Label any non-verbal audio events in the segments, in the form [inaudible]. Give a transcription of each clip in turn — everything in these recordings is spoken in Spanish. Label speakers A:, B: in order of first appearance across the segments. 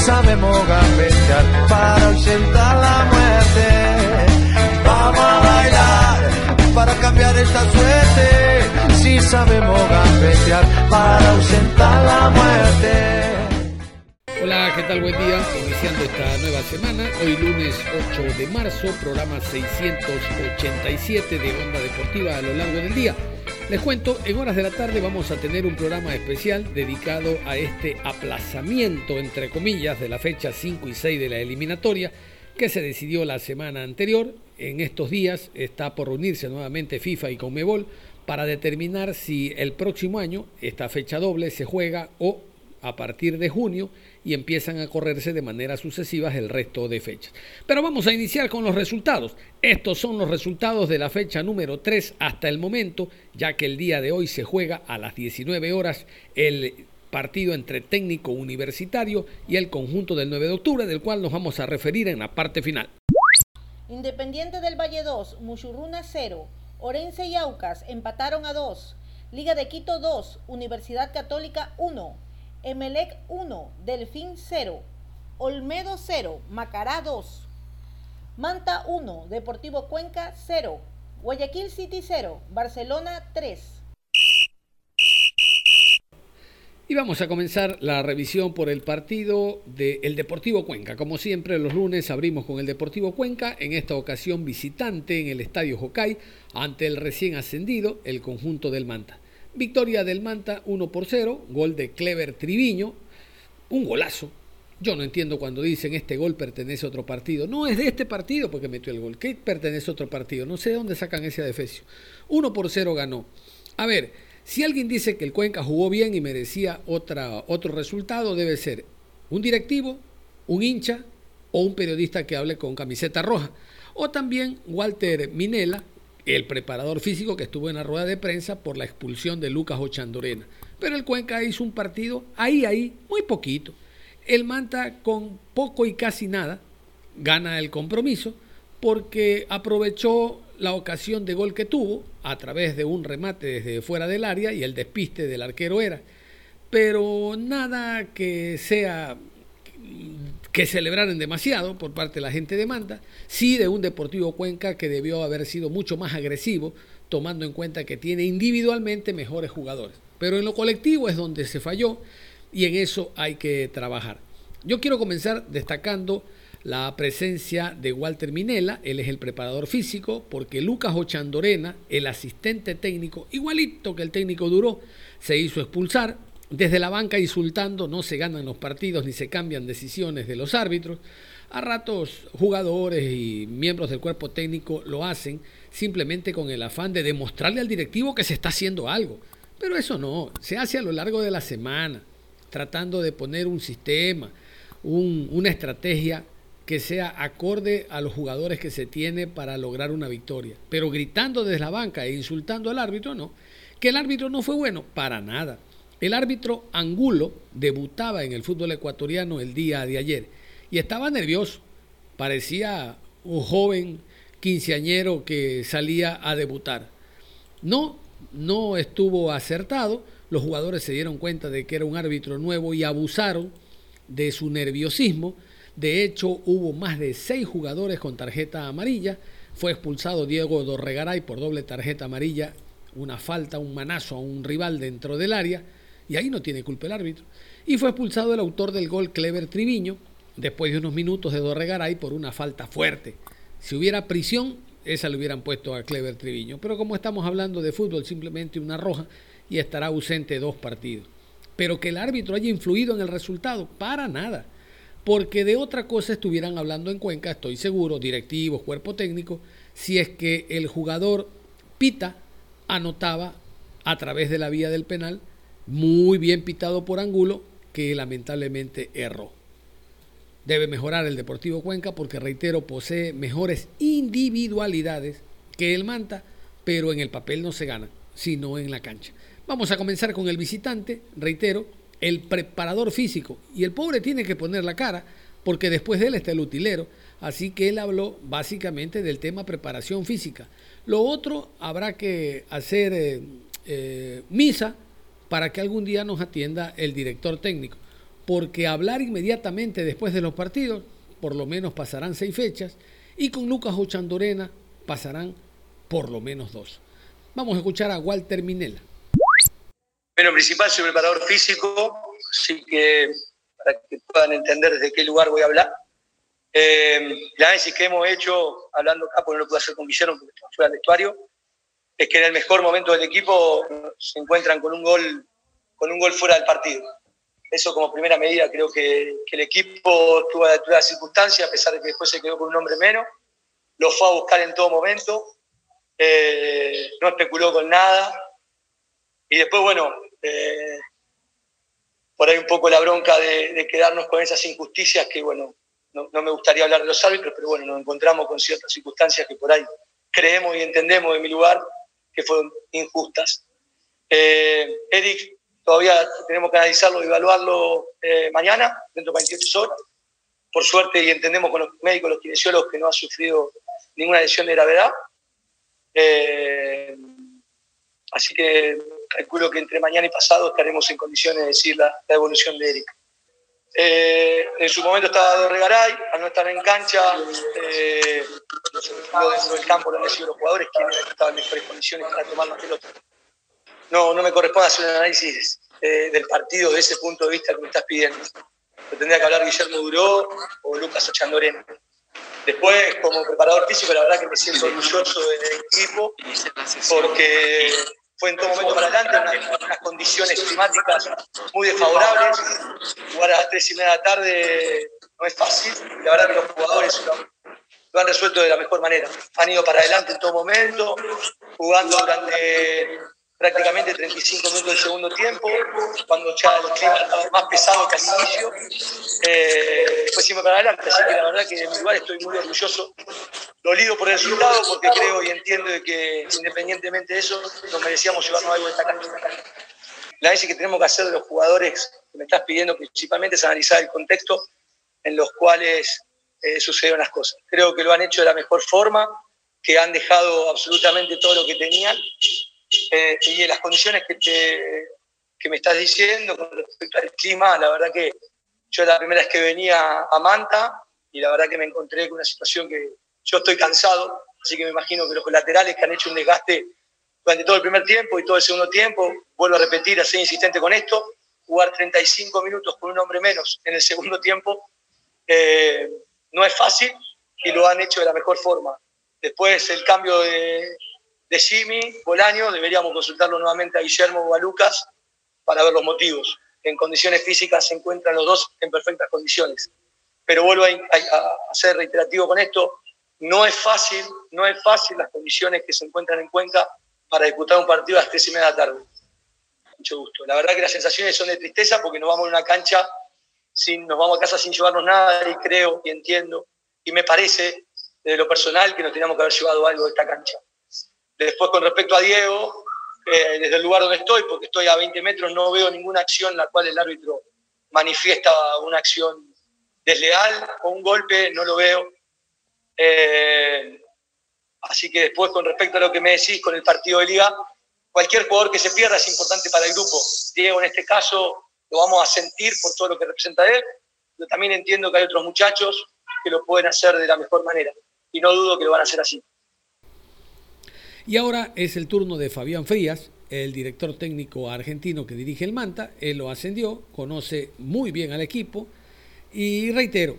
A: Sabemos gambetear para ausentar la muerte. Vamos a bailar para cambiar esta suerte. Si sabemos gambetear para ausentar la muerte.
B: Hola, ¿qué tal? Buen día. Iniciando esta nueva semana, hoy lunes 8 de marzo, programa 687 de Onda Deportiva a lo largo del día. Les cuento, en horas de la tarde vamos a tener un programa especial dedicado a este aplazamiento, entre comillas, de la fecha 5 y 6 de la eliminatoria que se decidió la semana anterior. En estos días está por reunirse nuevamente FIFA y Conmebol para determinar si el próximo año esta fecha doble se juega o a partir de junio y empiezan a correrse de manera sucesiva el resto de fechas. Pero vamos a iniciar con los resultados. Estos son los resultados de la fecha número 3 hasta el momento, ya que el día de hoy se juega a las 19 horas el partido entre técnico universitario y el conjunto del 9 de octubre, del cual nos vamos a referir en la parte final.
C: Independiente del Valle 2, Muchurruna 0, Orense y Aucas empataron a 2, Liga de Quito 2, Universidad Católica 1, Emelec 1, Delfín 0, Olmedo 0, Macará 2, Manta 1, Deportivo Cuenca 0, Guayaquil City 0, Barcelona 3.
B: Y vamos a comenzar la revisión por el partido del Deportivo Cuenca. Como siempre, los lunes abrimos con el Deportivo Cuenca, en esta ocasión visitante en el Estadio Jocay, ante el recién ascendido, el conjunto del Manta. Victoria del Manta 1 por 0, gol de Clever Triviño, un golazo. Yo no entiendo cuando dicen este gol pertenece a otro partido. No es de este partido porque metió el gol. ¿Qué pertenece a otro partido? No sé de dónde sacan ese adefesio. 1 por 0 ganó. A ver, si alguien dice que el Cuenca jugó bien y merecía otro resultado, debe ser un directivo, un hincha o un periodista que hable con camiseta roja. O también Walter Minela, el preparador físico que estuvo en la rueda de prensa por la expulsión de Lucas Ochandorena. Pero el Cuenca hizo un partido ahí, ahí, muy poquito. El Manta con poco y casi nada gana el compromiso porque aprovechó la ocasión de gol que tuvo a través de un remate desde fuera del área y el despiste del arquero era. Pero nada que sea que celebraran demasiado por parte de la gente de Manta, sí de un Deportivo Cuenca que debió haber sido mucho más agresivo, tomando en cuenta que tiene individualmente mejores jugadores. Pero en lo colectivo es donde se falló y en eso hay que trabajar. Yo quiero comenzar destacando la presencia de Walter Minela, él es el preparador físico, porque Lucas Ochandorena, el asistente técnico, igualito que el técnico duró, se hizo expulsar, desde la banca insultando, no se ganan los partidos ni se cambian decisiones de los árbitros. A ratos jugadores y miembros del cuerpo técnico lo hacen simplemente con el afán de demostrarle al directivo que se está haciendo algo. Pero eso no, se hace a lo largo de la semana, tratando de poner un sistema, una estrategia que sea acorde a los jugadores que se tiene para lograr una victoria. Pero gritando desde la banca e insultando al árbitro, no. Que el árbitro no fue bueno, para nada. El árbitro Angulo debutaba en el fútbol ecuatoriano el día de ayer y estaba nervioso. Parecía un joven quinceañero que salía a debutar. No, no estuvo acertado. Los jugadores se dieron cuenta de que era un árbitro nuevo y abusaron de su nerviosismo. De hecho, hubo más de seis jugadores con tarjeta amarilla. Fue expulsado Diego Dorregaray por doble tarjeta amarilla, una falta, un manazo a un rival dentro del área y ahí no tiene culpa el árbitro. Y fue expulsado el autor del gol Clever Triviño después de unos minutos de Dorregaray por una falta fuerte. Si hubiera prisión, esa le hubieran puesto a Clever Triviño. Pero como estamos hablando de fútbol, simplemente una roja y estará ausente dos partidos. Pero que el árbitro haya influido en el resultado, para nada. porque de otra cosa estuvieran hablando en Cuenca, estoy seguro, directivos, cuerpo técnico, si es que el jugador Pita anotaba a través de la vía del penal, muy bien pitado por Angulo, que lamentablemente erró. Debe mejorar el Deportivo Cuenca porque, reitero, posee mejores individualidades que el Manta, pero en el papel no se gana, sino en la cancha. Vamos a comenzar con el visitante, reitero, el preparador físico. Y el pobre tiene que poner la cara, porque después de él está el utilero. Así que él habló básicamente del tema preparación física. Lo otro, habrá que hacer eh, eh, misa para que algún día nos atienda el director técnico. Porque hablar inmediatamente después de los partidos, por lo menos pasarán seis fechas, y con Lucas Ochandorena pasarán por lo menos dos. Vamos a escuchar a Walter Minela.
D: Bueno, principal soy preparador físico, así que para que puedan entender desde qué lugar voy a hablar. Eh, la análisis que hemos hecho, hablando acá, porque no lo pude hacer con Guillermo porque fuera del vestuario, es que en el mejor momento del equipo se encuentran con un gol, con un gol fuera del partido. Eso como primera medida, creo que, el equipo tuvo la altura de circunstancia, a pesar de que después se quedó con un hombre menos, lo fue a buscar en todo momento, eh, no especuló con nada, y después, bueno, eh, por ahí un poco la bronca de, quedarnos con esas injusticias que, bueno, no, me gustaría hablar de los árbitros, pero bueno, nos encontramos con ciertas circunstancias que por ahí creemos y entendemos de mi lugar que fueron injustas. Eh, Eric, todavía tenemos que analizarlo y evaluarlo eh, mañana, dentro de 28 horas. Por suerte, y entendemos con los médicos, los kinesiólogos, que no ha sufrido ninguna lesión de gravedad. Eh, así que calculo que entre mañana y pasado estaremos en condiciones de decir la, evolución de Eric. En su momento estaba de Regaray, al no estar en cancha, dentro del campo lo han sido los jugadores estaban en mejores condiciones para tomar. No, no me corresponde hacer un análisis eh, del partido desde ese punto de vista que me estás pidiendo. Lo tendría que hablar Guillermo Duró o Lucas Ochandorena. Después, como preparador físico, la verdad que me siento orgulloso del equipo porque fue en todo momento para adelante, unas, condiciones climáticas muy desfavorables. Jugar a las tres y media de la tarde no es fácil, la verdad que los jugadores lo, han resuelto de la mejor manera. Han ido para adelante en todo momento, jugando durante prácticamente 35 minutos del segundo tiempo, cuando ya el clima estaba más pesado que al inicio. Eh, después siempre para adelante, así que la verdad que en mi lugar estoy muy orgulloso, dolido por el resultado, porque creo y entiendo que independientemente de eso, nos merecíamos llevarnos algo de esta cancha. La vez que tenemos que hacer de los jugadores que me estás pidiendo principalmente es analizar el contexto en los cuales eh, sucedieron las cosas. Creo que lo han hecho de la mejor forma, que han dejado absolutamente todo lo que tenían eh, y en las condiciones que, te, que me estás diciendo con respecto al clima, la verdad que yo la primera vez que venía a Manta y la verdad que me encontré con una situación que yo estoy cansado, así que me imagino que los laterales que han hecho un desgaste durante todo el primer tiempo y todo el segundo tiempo, vuelvo a repetir, a ser insistente con esto, jugar 35 minutos con un hombre menos en el segundo tiempo eh, no es fácil y lo han hecho de la mejor forma. Después el cambio de, de Jimmy Bolaño, deberíamos consultarlo nuevamente a Guillermo o a Lucas para ver los motivos. En condiciones físicas se encuentran los dos en perfectas condiciones. Pero vuelvo a, ser reiterativo con esto, no es fácil, no es fácil las condiciones que se encuentran en Cuenca para disputar un partido a las tres y media de la tarde. Mucho gusto. La verdad que las sensaciones son de tristeza porque nos vamos a una cancha, sin, nos vamos a casa sin llevarnos nada y creo y entiendo y me parece, de lo personal, que nos teníamos que haber llevado algo de esta cancha. Después, con respecto a Diego, eh, desde el lugar donde estoy, porque estoy a 20 metros, no veo ninguna acción en la cual el árbitro manifiesta una acción desleal o un golpe, no lo veo. Eh, así que después, con respecto a lo que me decís con el partido de liga, cualquier jugador que se pierda es importante para el grupo. Diego, en este caso, lo vamos a sentir por todo lo que representa él, pero también entiendo que hay otros muchachos que lo pueden hacer de la mejor manera. Y no dudo que lo van a hacer así.
B: Y ahora es el turno de Fabián Frías, el director técnico argentino que dirige el Manta. Él lo ascendió, conoce muy bien al equipo y reitero,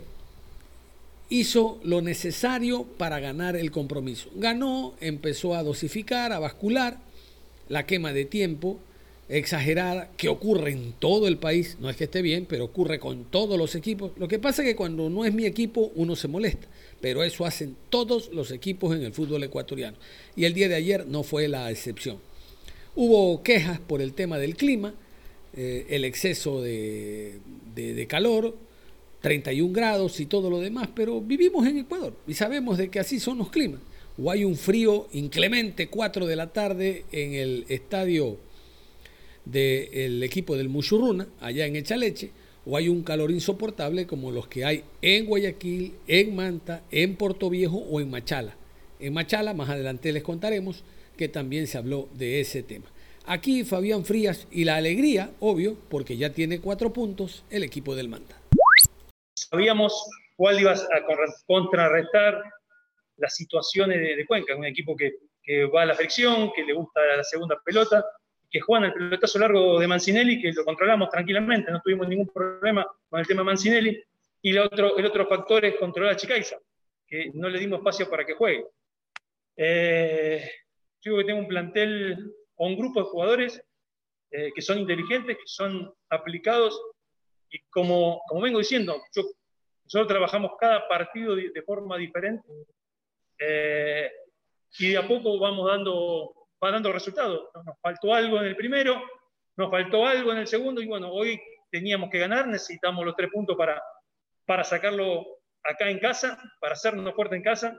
B: hizo lo necesario para ganar el compromiso. Ganó, empezó a dosificar, a bascular, la quema de tiempo exagerada que ocurre en todo el país, no es que esté bien, pero ocurre con todos los equipos. Lo que pasa es que cuando no es mi equipo uno se molesta, pero eso hacen todos los equipos en el fútbol ecuatoriano. Y el día de ayer no fue la excepción. Hubo quejas por el tema del clima, eh, el exceso de, de calor, 31 grados y todo lo demás, pero vivimos en Ecuador y sabemos de que así son los climas. O hay un frío inclemente, 4 de la tarde en el estadio del equipo del Muchurruna, allá en Echaleche, o hay un calor insoportable como los que hay en Guayaquil, en Manta, en Puerto Viejo o en Machala. En Machala, más adelante les contaremos que también se habló de ese tema. Aquí Fabián Frías y la alegría, obvio, porque ya tiene cuatro puntos el equipo del Manta.
E: Sabíamos cuál iba a contrarrestar las situaciones de, Cuenca, un equipo que, que va a la fricción, que le gusta la segunda pelota, que juegan el pelotazo largo de Mancinelli, que lo controlamos tranquilamente, no tuvimos ningún problema con el tema Mancinelli. Y el otro, el otro factor es controlar a Chicaiza, que no le dimos espacio para que juegue. Eh, yo que tengo un plantel o un grupo de jugadores eh, que son inteligentes, que son aplicados, y como, como vengo diciendo, nosotros trabajamos cada partido de, forma diferente, eh, y de a poco vamos dando va dando resultados. Nos faltó algo en el primero, nos faltó algo en el segundo y bueno, hoy teníamos que ganar, necesitamos los tres puntos para, para sacarlo acá en casa, para hacernos fuerte en casa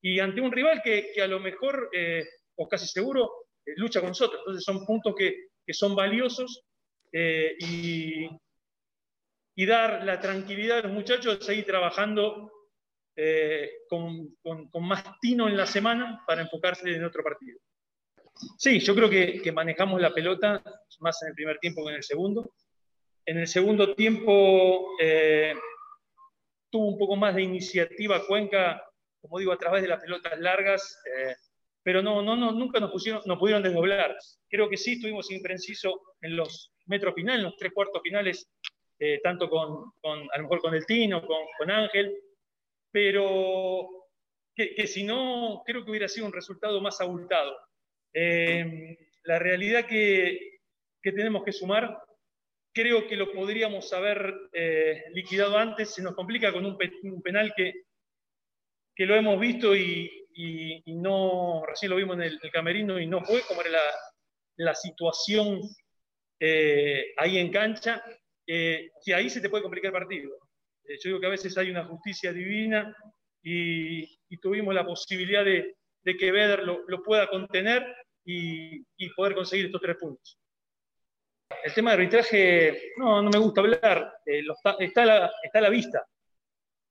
E: y ante un rival que, a lo mejor, eh, o casi seguro, eh, lucha con nosotros. Entonces son puntos que, son valiosos eh, y, y, dar la tranquilidad a los muchachos de seguir trabajando con, con más tino en la semana para enfocarse en otro partido. Sí, yo creo que, manejamos la pelota más en el primer tiempo que en el segundo. En el segundo tiempo eh, tuvo un poco más de iniciativa Cuenca, como digo, a través de las pelotas largas, eh, pero no, no, no, nunca nos, pusieron, nos pudieron desdoblar. Creo que sí estuvimos imprecisos en los metros finales, en los tres cuartos finales, eh, tanto con, a lo mejor con el Tino, con, con Ángel, pero que, que si no, creo que hubiera sido un resultado más abultado. Eh, la realidad que, tenemos que sumar, creo que lo podríamos haber eh, liquidado antes, se nos complica con un, penal que, que lo hemos visto y, no, recién lo vimos en el, camerino y no fue como era la, situación eh, ahí en cancha, que ahí se te puede complicar el partido. yo digo que a veces hay una justicia divina y, tuvimos la posibilidad de, que Beder lo pueda contener y, poder conseguir estos tres puntos. El tema de arbitraje, no, no me gusta hablar, eh, está, a la, está, la, vista.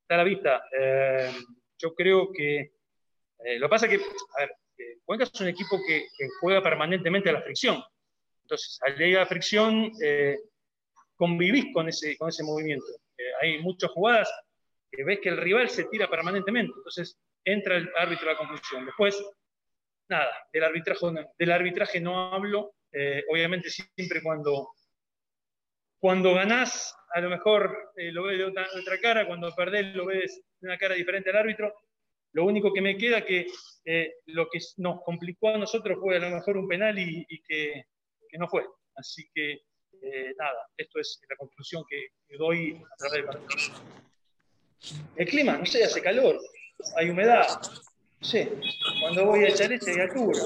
E: Está a la vista. Eh, yo creo que eh, lo que pasa es que, a ver, Cuenca es un equipo que, juega permanentemente a la fricción. Entonces, al llegar a la fricción, convivís con ese, con ese movimiento. hay muchas jugadas que ves que el rival se tira permanentemente. Entonces, entra el árbitro a la conclusión. Después, nada, del arbitraje, del arbitraje no hablo. Eh, obviamente siempre cuando, cuando ganás, a lo mejor eh, lo ves de otra, cara, cuando perdés lo ves de una cara diferente al árbitro. Lo único que me queda que eh, lo que nos complicó a nosotros fue a lo mejor un penal y, que, no fue. Así que nada, esto es la conclusión que, doy a través del partido. El clima, no sé, hace calor, hay humedad, Sí, cuando voy a echar leche hay altura.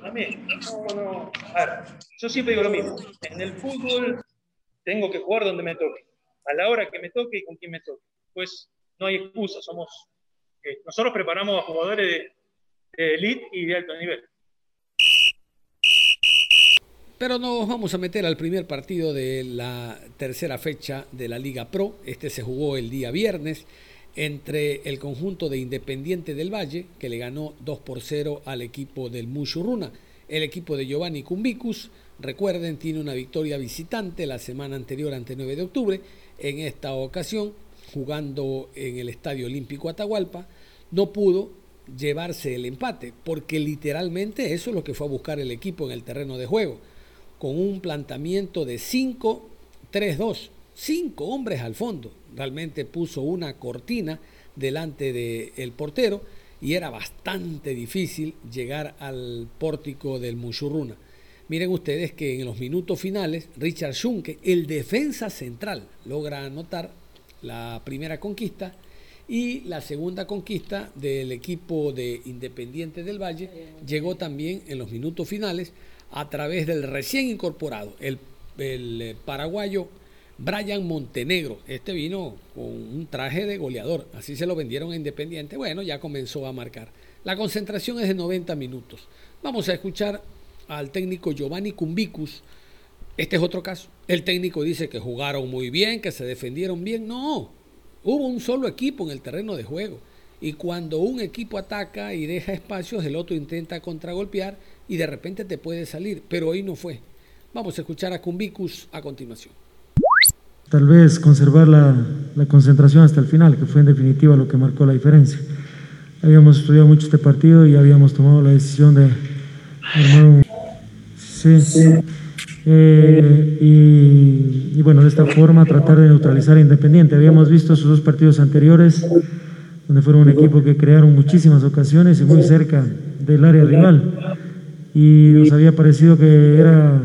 E: También. No, no. A ver, yo siempre digo lo mismo. En el fútbol tengo que jugar donde me toque, a la hora que me toque y con quien me toque. Pues no hay excusa, somos. Eh, nosotros preparamos a jugadores de elite y de alto nivel.
B: Pero nos vamos a meter al primer partido de la tercera fecha de la Liga Pro. Este se jugó el día viernes entre el conjunto de Independiente del Valle, que le ganó 2 por 0 al equipo del Mushuruna. El equipo de Giovanni Cumbicus, recuerden, tiene una victoria visitante la semana anterior ante 9 de octubre. En esta ocasión, jugando en el Estadio Olímpico Atahualpa, no pudo llevarse el empate, porque literalmente eso es lo que fue a buscar el equipo en el terreno de juego, con un planteamiento de 5-3-2 cinco hombres al fondo. Realmente puso una cortina delante del portero y era bastante difícil llegar al pórtico del Mushurruna. Miren ustedes que en los minutos finales, Richard Schunke, el defensa central, logra anotar la primera conquista y la segunda conquista del equipo de Independiente del Valle llegó también en los minutos finales a través del recién incorporado, el, el paraguayo Brian Montenegro. Este vino con un traje de goleador, así se lo vendieron a Independiente. Bueno, ya comenzó a marcar. La concentración es de 90 minutos. Vamos a escuchar al técnico Giovanni Cumbicus. Este es otro caso. El técnico dice que jugaron muy bien, que se defendieron bien. No, hubo un solo equipo en el terreno de juego. Y cuando un equipo ataca y deja espacios, el otro intenta contragolpear y de repente te puede salir. Pero hoy no fue. Vamos a escuchar a Cumbicus a continuación
F: tal vez conservar la, concentración hasta el final, que fue en definitiva lo que marcó la diferencia. Habíamos estudiado mucho este partido y habíamos tomado la decisión de armar un... Sí. Eh, y, bueno, de esta forma tratar de neutralizar a Independiente. Habíamos visto sus dos partidos anteriores, donde fueron un equipo que crearon muchísimas ocasiones y muy cerca del área rival. Y nos había parecido que era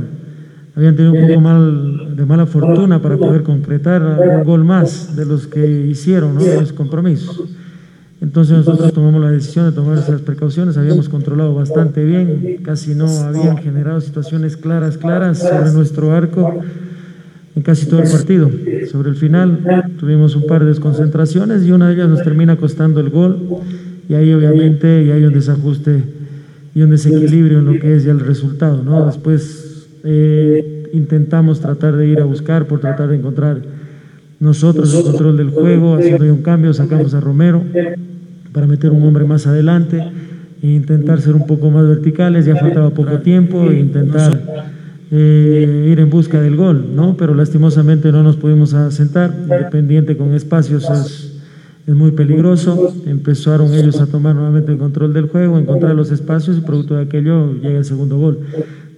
F: habían tenido un poco mal, de mala fortuna para poder concretar un gol más de los que hicieron, ¿no? los compromisos. Entonces nosotros tomamos la decisión de tomar esas precauciones, habíamos controlado bastante bien, casi no habían generado situaciones claras, claras sobre nuestro arco en casi todo el partido. Sobre el final tuvimos un par de desconcentraciones y una de ellas nos termina costando el gol y ahí obviamente y hay un desajuste y un desequilibrio en lo que es ya el resultado, ¿no? Después eh, intentamos tratar de ir a buscar por tratar de encontrar nosotros el control del juego, haciendo un cambio, sacamos a Romero para meter un hombre más adelante e intentar ser un poco más verticales, ya faltaba poco tiempo, e intentar eh, ir en busca del gol, ¿no? Pero lastimosamente no nos pudimos asentar, independiente con espacios es, es muy peligroso, empezaron ellos a tomar nuevamente el control del juego, encontrar los espacios y producto de aquello llega el segundo gol.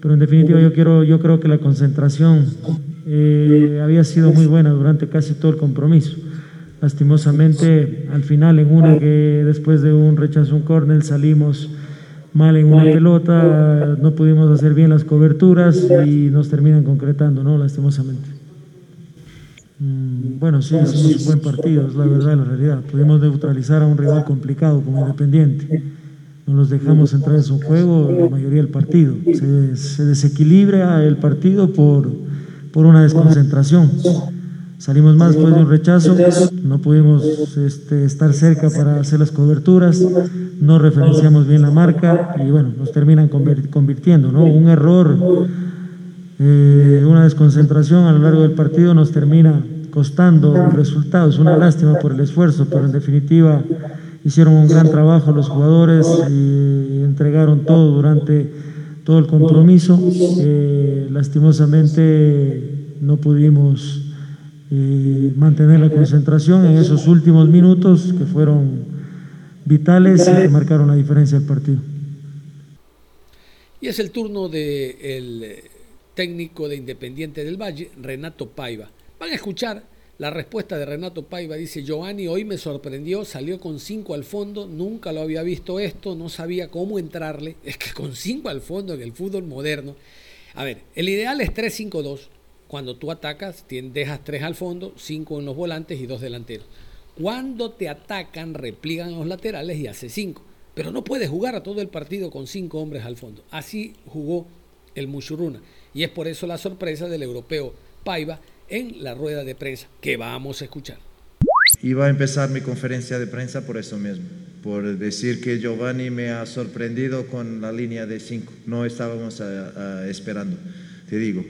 F: Pero en definitiva yo, quiero, yo creo que la concentración eh, había sido muy buena durante casi todo el compromiso. Lastimosamente, al final en una que después de un rechazo, un córner, salimos mal en una pelota, no pudimos hacer bien las coberturas y nos terminan concretando, ¿no? Lastimosamente. Mm, bueno, sí, hicimos un buen partido, es la verdad, la realidad. Pudimos neutralizar a un rival complicado como Independiente no los dejamos entrar en su juego la mayoría del partido. Se, desequilibra el partido por, por una desconcentración. Salimos más después de un rechazo, no pudimos este, estar cerca para hacer las coberturas, no referenciamos bien la marca y bueno, nos terminan convirtiendo. ¿no? Un error, eh, una desconcentración a lo largo del partido nos termina costando resultados. Una lástima por el esfuerzo, pero en definitiva hicieron un gran trabajo los jugadores y entregaron todo durante todo el compromiso. Eh, lastimosamente no pudimos eh, mantener la concentración en esos últimos minutos que fueron vitales y que marcaron la diferencia del partido.
B: Y es el turno del técnico de Independiente del Valle, Renato Paiva. Van a escuchar la respuesta de Renato Paiva dice, Giovanni hoy me sorprendió, salió con cinco al fondo, nunca lo había visto esto, no sabía cómo entrarle. [laughs] Es que con cinco al fondo en el fútbol moderno. A ver, el ideal es 3-5-2. Cuando tú atacas, dejas tres al fondo, cinco en los volantes y dos delanteros. Cuando te atacan, repliegan los laterales y hace cinco. Pero no puedes jugar a todo el partido con cinco hombres al fondo. Así jugó el Mushuruna. Y es por eso la sorpresa del europeo Paiva, en la rueda de prensa que vamos a escuchar.
G: Iba a empezar mi conferencia de prensa por eso mismo, por decir que Giovanni me ha sorprendido con la línea de 5. No estábamos esperando, te digo.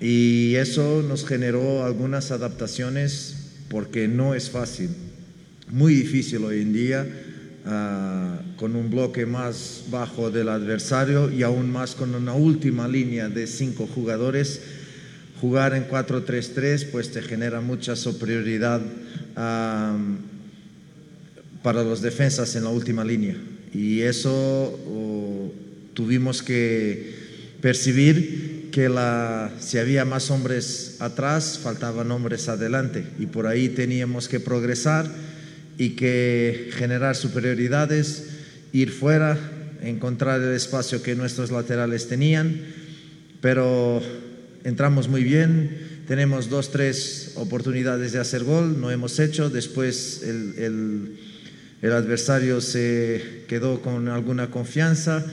G: Y eso nos generó algunas adaptaciones porque no es fácil, muy difícil hoy en día, ah, con un bloque más bajo del adversario y aún más con una última línea de cinco jugadores jugar en 4-3-3 pues te genera mucha superioridad para los defensas en la última línea. Y eso tuvimos que percibir que la, si había más hombres atrás, faltaban hombres adelante. Y por ahí teníamos que progresar y que generar superioridades, ir fuera encontrar el espacio que nuestros laterales tenían, pero entramos muy bien, tenemos dos, tres oportunidades de hacer gol, no hemos hecho, después el, adversario se quedó con alguna confianza,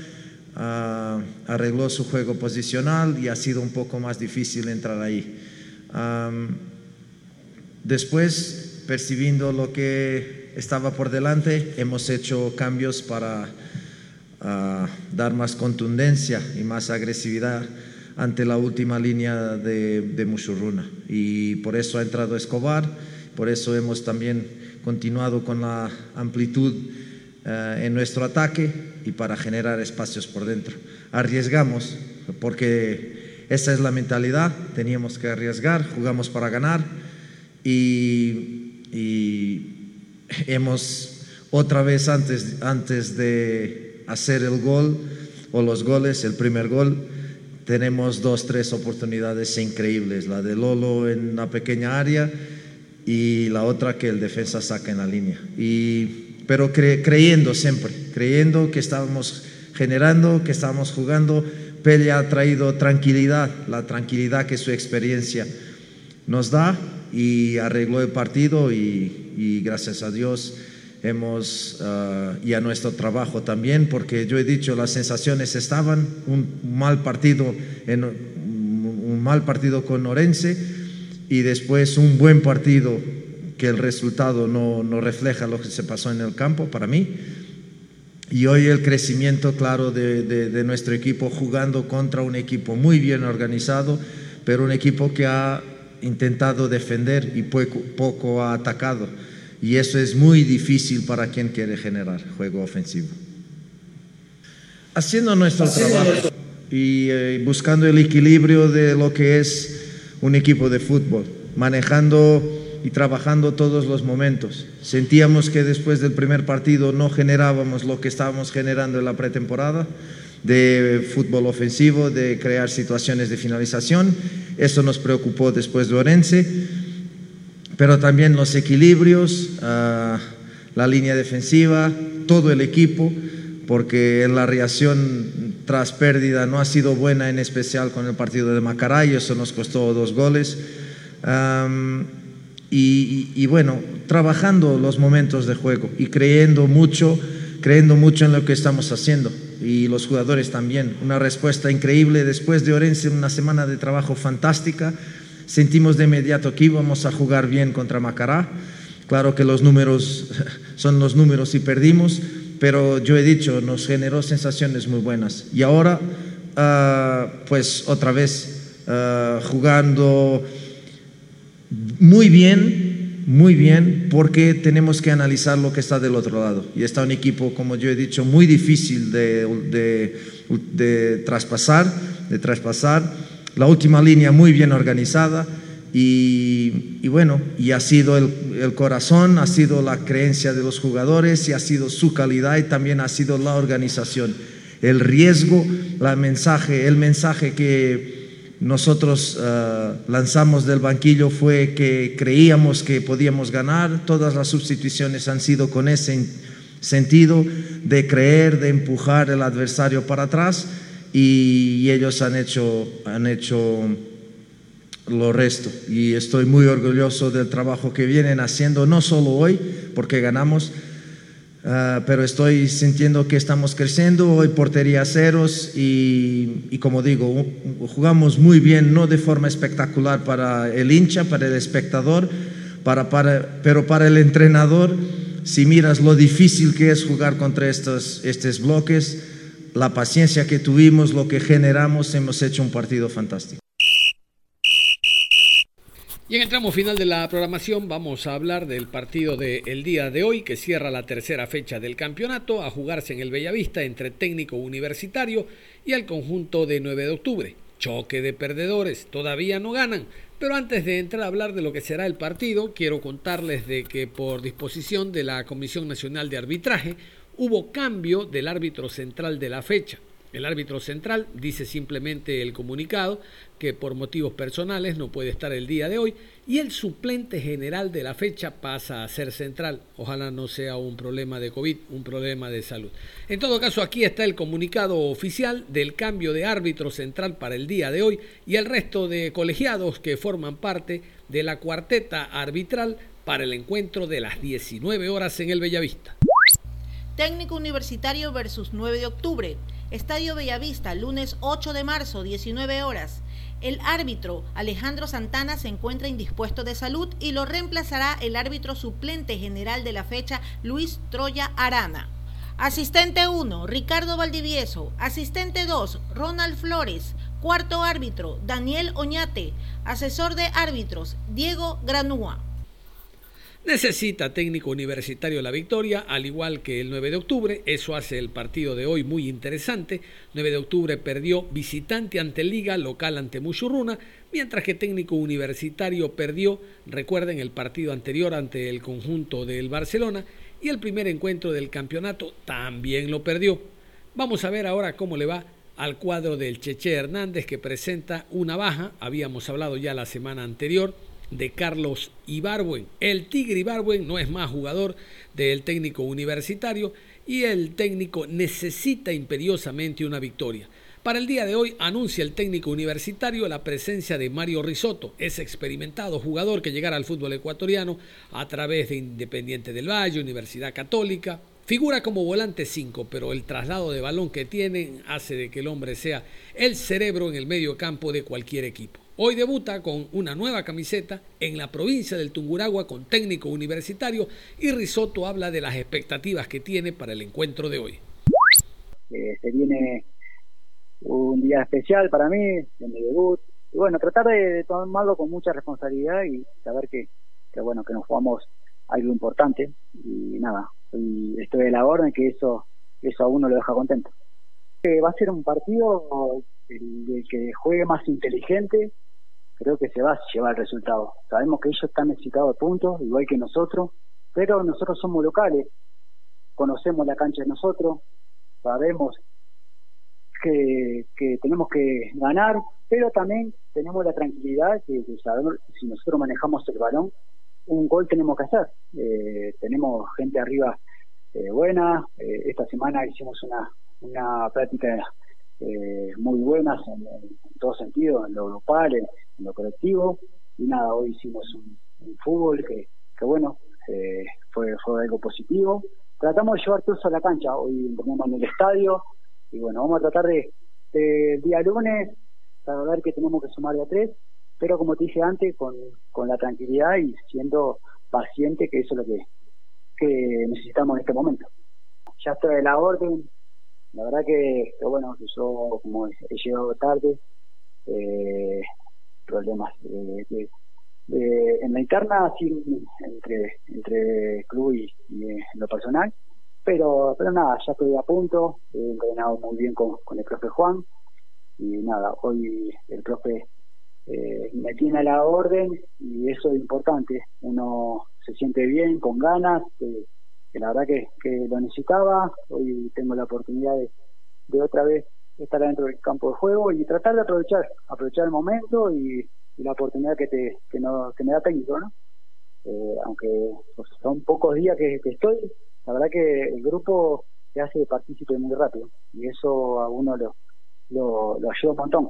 G: ah, arregló su juego posicional y ha sido un poco más difícil entrar ahí. después, percibiendo lo que estaba por delante, hemos hecho cambios para ah, dar más contundencia y más agresividad ante la última línea de, de Mushurruna. Y por eso ha entrado Escobar, por eso hemos también continuado con la amplitud eh, en nuestro ataque y para generar espacios por dentro. Arriesgamos, porque esa es la mentalidad, teníamos que arriesgar, jugamos para ganar y, y hemos otra vez antes, antes de hacer el gol o los goles, el primer gol, tenemos dos, tres oportunidades increíbles, la de Lolo en una pequeña área y la otra que el defensa saca en la línea. Y, pero creyendo siempre, creyendo que estábamos generando, que estábamos jugando, Pelle ha traído tranquilidad, la tranquilidad que su experiencia nos da y arregló el partido y, y gracias a Dios hemos, ah, y a nuestro trabajo también, porque yo he dicho, las sensaciones estaban, un mal partido, en, un mal partido con Orense y después un buen partido que el resultado no, no, refleja lo que se pasó en el campo para mí. Y hoy el crecimiento claro de, de nuestro equipo jugando contra un equipo muy bien organizado, pero un equipo que ha intentado defender y poco, poco ha atacado y eso es muy difícil para quien quiere generar juego ofensivo. Haciendo nuestro trabajo y eh, buscando el equilibrio de lo que es un equipo de fútbol, manejando y trabajando todos los momentos. Sentíamos que después del primer partido no generábamos lo que estábamos generando en la pretemporada de fútbol ofensivo, de crear situaciones de finalización. Eso nos preocupó después de Orense pero también los equilibrios, ah, la línea defensiva, todo el equipo, porque la reacción tras pérdida no ha sido buena, en especial con el partido de Macará, y eso nos costó dos goles. y, bueno, trabajando los momentos de juego y creyendo mucho, creyendo mucho en lo que estamos haciendo. Y los jugadores también. Una respuesta increíble después de Orense, una semana de trabajo fantástica sentimos de inmediato que íbamos a jugar bien contra Macará. Claro que los números [laughs] son los números y perdimos, pero yo he dicho, nos generó sensaciones muy buenas. Y ahora, ah, pues otra vez, ah, jugando muy bien, muy bien, porque tenemos que analizar lo que está del otro lado. Y está un equipo, como yo he dicho, muy difícil de, de, de traspasar, de traspasar la última línea muy bien organizada y, bueno, y ha sido el, corazón, ha sido la creencia de los jugadores y ha sido su calidad y también ha sido la organización. El riesgo, la mensaje, el mensaje que nosotros uh, lanzamos del banquillo fue que creíamos que podíamos ganar, todas las sustituciones han sido con ese sentido de creer, de empujar el adversario para atrás y, ellos han hecho, han hecho lo resto. Y estoy muy orgulloso del trabajo que vienen haciendo, no solo hoy, porque ganamos, ah, pero estoy sintiendo que estamos creciendo. Hoy portería ceros y, y, como digo, jugamos muy bien, no de forma espectacular para el hincha, para el espectador, para, para, pero para el entrenador, si miras lo difícil que es jugar contra estos, estos bloques, la paciencia que tuvimos, lo que generamos, hemos hecho un partido fantástico.
B: Y en el tramo final de la programación vamos a hablar del partido del día de hoy que cierra la tercera fecha del campeonato a jugarse en el Bellavista entre técnico universitario y el conjunto de 9 de octubre. Choque de perdedores, todavía no ganan, pero antes de entrar a hablar de lo que será el partido, quiero contarles de que por disposición de la Comisión Nacional de Arbitraje, hubo cambio del árbitro central de la fecha. El árbitro central dice simplemente el comunicado que por motivos personales no puede estar el día de hoy y el suplente general de la fecha pasa a ser central. Ojalá no sea un problema de COVID, un problema de salud. En todo caso, aquí está el comunicado oficial del cambio de árbitro central para el día de hoy y el resto de colegiados que forman parte de la cuarteta arbitral para el encuentro de las 19 horas en el Bellavista.
C: Técnico Universitario versus 9 de octubre. Estadio Bellavista, lunes 8 de marzo, 19 horas. El árbitro Alejandro Santana se encuentra indispuesto de salud y lo reemplazará el árbitro suplente general de la fecha, Luis Troya Arana. Asistente 1, Ricardo Valdivieso. Asistente 2, Ronald Flores. Cuarto árbitro, Daniel Oñate. Asesor de árbitros, Diego Granúa.
B: Necesita técnico universitario la victoria, al igual que el 9 de octubre. Eso hace el partido de hoy muy interesante. 9 de octubre perdió visitante ante Liga, local ante Muchurruna, mientras que técnico universitario perdió, recuerden, el partido anterior ante el conjunto del Barcelona y el primer encuentro del campeonato también lo perdió. Vamos a ver ahora cómo le va al cuadro del Cheche Hernández que presenta una baja, habíamos hablado ya la semana anterior de Carlos Ibarwen. El Tigre Ibarwen no es más jugador del técnico universitario y el técnico necesita imperiosamente una victoria. Para el día de hoy anuncia el técnico universitario la presencia de Mario Risotto, ese experimentado jugador que llegará al fútbol ecuatoriano a través de Independiente del Valle, Universidad Católica. Figura como volante 5, pero el traslado de balón que tiene hace de que el hombre sea el cerebro en el medio campo de cualquier equipo. Hoy debuta con una nueva camiseta en la provincia del Tunguragua con técnico universitario y Risotto habla de las expectativas que tiene para el encuentro de hoy.
H: Eh, se viene un día especial para mí, en mi debut. Y bueno, tratar de, tomarlo con mucha responsabilidad y saber que, bueno, que nos jugamos algo importante. Y nada, estoy de la orden que eso, eso a uno lo deja contento. Eh, va a ser un partido el que juegue más inteligente, creo que se va a llevar el resultado. Sabemos que ellos están necesitados de puntos, igual que nosotros, pero nosotros somos locales, conocemos la cancha de nosotros, sabemos que, tenemos que ganar, pero también tenemos la tranquilidad que, sabemos si nosotros manejamos el balón, un gol tenemos que hacer. Eh, tenemos gente arriba eh, buena, eh, esta semana hicimos una, una práctica eh, muy buenas en, todo sentido, en lo grupal, en, lo colectivo. Y nada, hoy hicimos un, fútbol que, que bueno, eh, fue, fue algo positivo. Tratamos de llevar todo eso a la cancha. Hoy entrenamos en el estadio y bueno, vamos a tratar de, el día lunes, para ver que tenemos que sumar de a tres, pero como te dije antes, con, con la tranquilidad y siendo paciente, que eso es lo que, que necesitamos en este momento. Ya estoy de la orden, la verdad que, bueno, yo como he, llegado tarde, eh, problemas de, en la interna, así entre, entre club y, lo personal, pero, pero nada, ya estoy a punto, he entrenado muy bien con, con el profe Juan, y nada, hoy el profe eh, me tiene a la orden y eso es importante, uno se siente bien, con ganas, la verdad que, lo necesitaba. Hoy tengo la oportunidad de, de otra vez estar dentro del campo de juego y tratar de aprovechar, aprovechar el momento y, la oportunidad que te que, no, que me da técnico, ¿no? Eh, aunque pues, son pocos días que, estoy, la verdad que el grupo se hace partícipe muy rápido y eso a uno lo, lo, ayuda un montón.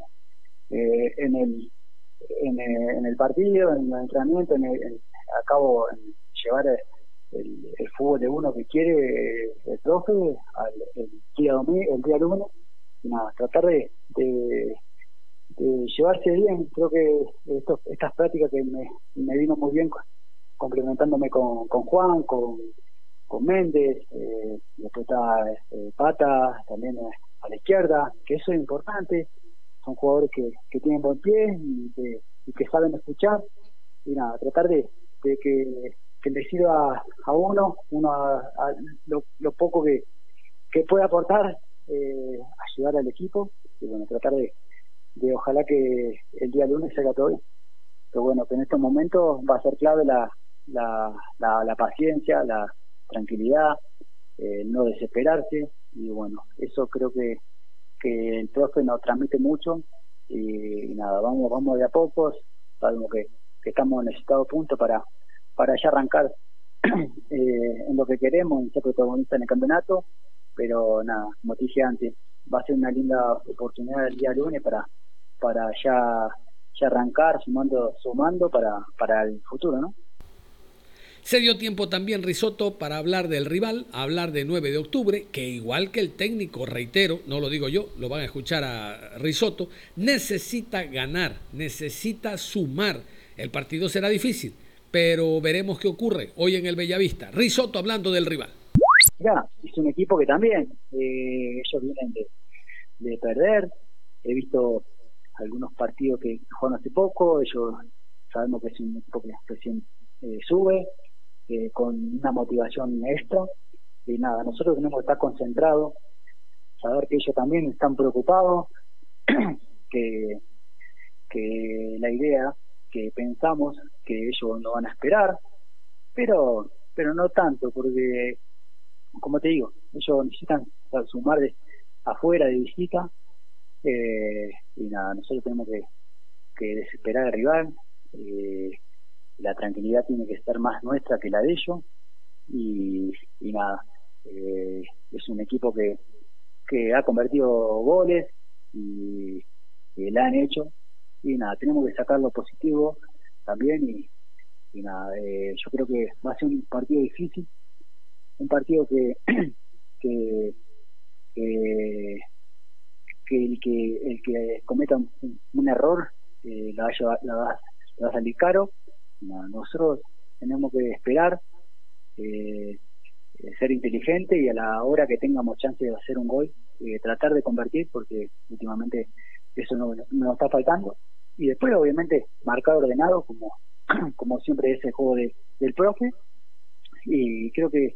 H: Eh, en, el, en, el, partido, en el entrenamiento, en, el, acabo en llevar el, fútbol de uno que quiere el profe al, el día domingo, el día lunes. Y nada tratar de, de, llevarse bien. Creo que estas prácticas que me, me vino muy bien complementándome con, con Juan con, con Méndez eh, después está eh, Pata también a la izquierda que eso es importante son jugadores que, tienen buen pie y que, y que saben escuchar. Y nada tratar de, que que le sirva a uno, uno a, lo, poco que, que puede aportar, eh, ayudar al equipo. Y bueno, tratar de, ojalá que el día lunes salga todo. Pero bueno, que en estos momentos va a ser clave la, la, la, paciencia, la tranquilidad, eh, no desesperarse. Y bueno, eso creo que, que el profe nos transmite mucho y, nada, vamos, vamos de a pocos, sabemos que, estamos necesitados puntos para, para ya arrancar [clears throat] eh, en lo que queremos, y ser protagonistas en el campeonato, pero nada, como dije antes, va a ser una linda oportunidad el día lunes para, para ya, ya arrancar sumando, sumando para, para el futuro, ¿no?
B: Se dio tiempo también Risotto para hablar del rival, hablar de 9 de octubre, que igual que el técnico, reitero, no lo digo yo, lo van a escuchar a Risotto, necesita ganar, necesita sumar. El partido será difícil, pero veremos qué ocurre hoy en el Bellavista. Risotto hablando del rival.
H: Ya, es un equipo que también, eh, ellos vienen de, perder, he visto algunos partidos que juegan hace poco, ellos sabemos que es un equipo que recién eh, sube, eh, con una motivación extra. Y nada, nosotros tenemos que estar concentrados, saber que ellos también están preocupados, [clears throat] que, que la idea que pensamos que ellos no van a esperar, pero pero no tanto, porque, como te digo, ellos necesitan sumar de afuera de visita, eh, y nada, nosotros tenemos que, que desesperar al rival, eh, la tranquilidad tiene que estar más nuestra que la de ellos. Y, nada, eh, es un equipo que, que ha convertido goles y, la han hecho. Y nada, tenemos que sacar lo positivo también y, nada, eh, yo creo que va a ser un partido difícil, un partido que, [clears throat] que, que, el que el que cometa un, error eh, la, va, la, va, la va a salir caro nosotros tenemos que esperar, eh, eh, ser inteligente y a la hora que tengamos chance de hacer un gol, eh, tratar de convertir, porque últimamente eso no, nos está faltando. Y después, obviamente, marcar ordenado, como, [clears throat] como siempre es el juego de, del profe. Y creo que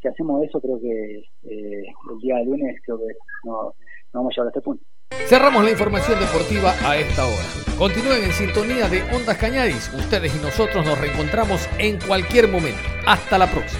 H: si hacemos eso, creo que el día de lunes, creo que no, no vamos a llegar a este punto.
B: Cerramos la información deportiva a esta hora. Continúen en sintonía de Ondas Cañadis. Ustedes y nosotros nos reencontramos en cualquier momento. Hasta la próxima.